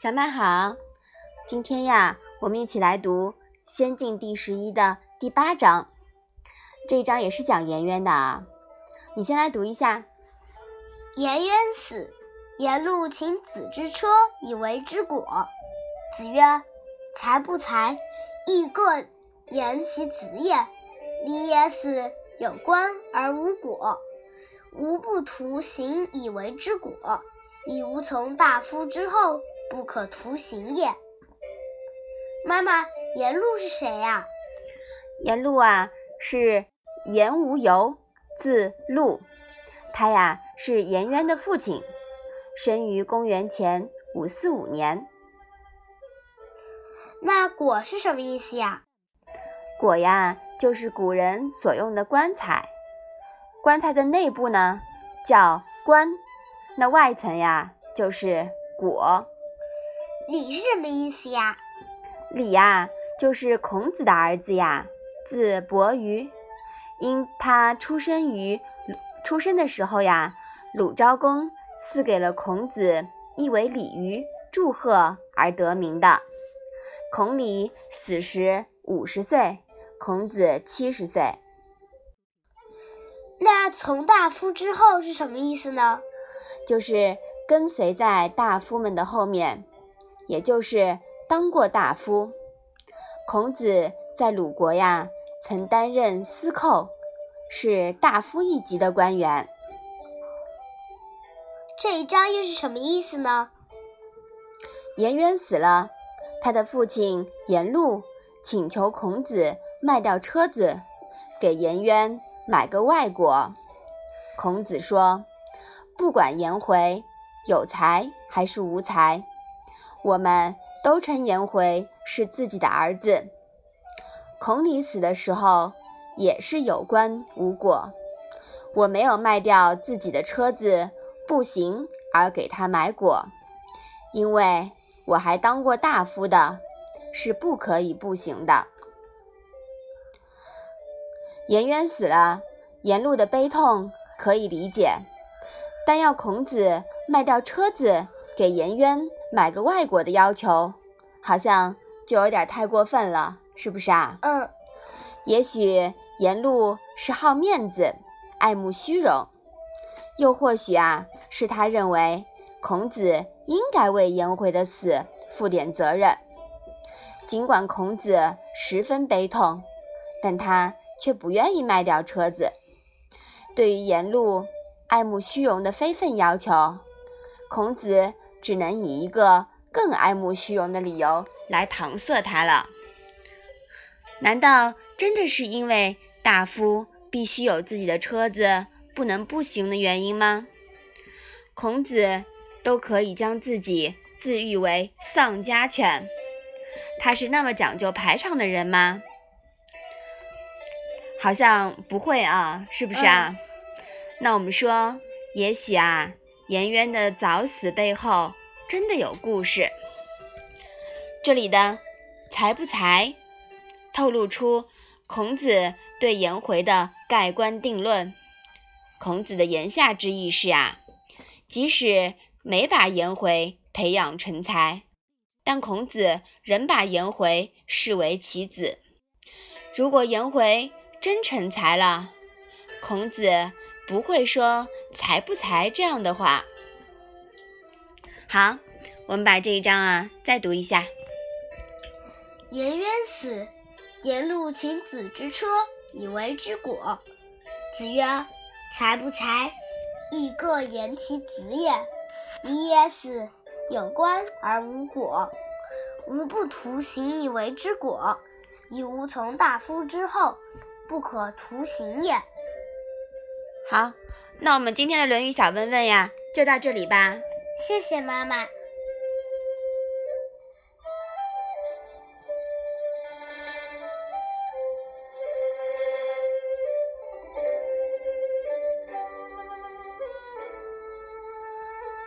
小麦好，今天呀，我们一起来读《仙境》第十一的第八章。这一章也是讲颜渊的啊，你先来读一下。颜渊死，颜路请子之车以为之果。子曰：“才不才，亦各言其子也。礼也死，有官而无果，无不图行以为之果，亦无从大夫之后。”不可图行也。妈妈，颜路是谁呀？颜路啊，是颜无由，字路。他呀是颜渊的父亲，生于公元前五四五年。那果是什么意思呀？果呀，就是古人所用的棺材。棺材的内部呢叫棺，那外层呀就是果。李是什么意思呀？李呀，就是孔子的儿子呀，字伯鱼。因他出生于出生的时候呀，鲁昭公赐给了孔子一尾鲤鱼祝贺而得名的。孔鲤死时五十岁，孔子七十岁。那从大夫之后是什么意思呢？就是跟随在大夫们的后面。也就是当过大夫，孔子在鲁国呀，曾担任司寇，是大夫一级的官员。这一章又是什么意思呢？颜渊死了，他的父亲颜路请求孔子卖掉车子，给颜渊买个外国。孔子说：“不管颜回有才还是无才。”我们都称颜回是自己的儿子。孔鲤死的时候也是有官无果，我没有卖掉自己的车子步行而给他买果，因为我还当过大夫的，是不可以步行的。颜渊死了，颜路的悲痛可以理解，但要孔子卖掉车子给颜渊。买个外国的要求，好像就有点太过分了，是不是啊？嗯。也许颜路是好面子，爱慕虚荣，又或许啊，是他认为孔子应该为颜回的死负点责任。尽管孔子十分悲痛，但他却不愿意卖掉车子。对于颜路爱慕虚荣的非分要求，孔子。只能以一个更爱慕虚荣的理由来搪塞他了。难道真的是因为大夫必须有自己的车子，不能步行的原因吗？孔子都可以将自己自喻为丧家犬，他是那么讲究排场的人吗？好像不会啊，是不是啊？那我们说，也许啊。颜渊的早死背后真的有故事。这里的“才不才”透露出孔子对颜回的盖棺定论。孔子的言下之意是啊，即使没把颜回培养成才，但孔子仍把颜回视为其子。如果颜回真成才了，孔子。不会说“才不才”这样的话。好，我们把这一章啊再读一下。颜渊死，颜路请子之车以为之果。子曰：“才不才，亦各言其子也。礼也死，有官而无果，吾不图行以为之果，以无从大夫之后，不可图行也。”好，那我们今天的《论语》小问问呀，就到这里吧。谢谢妈妈。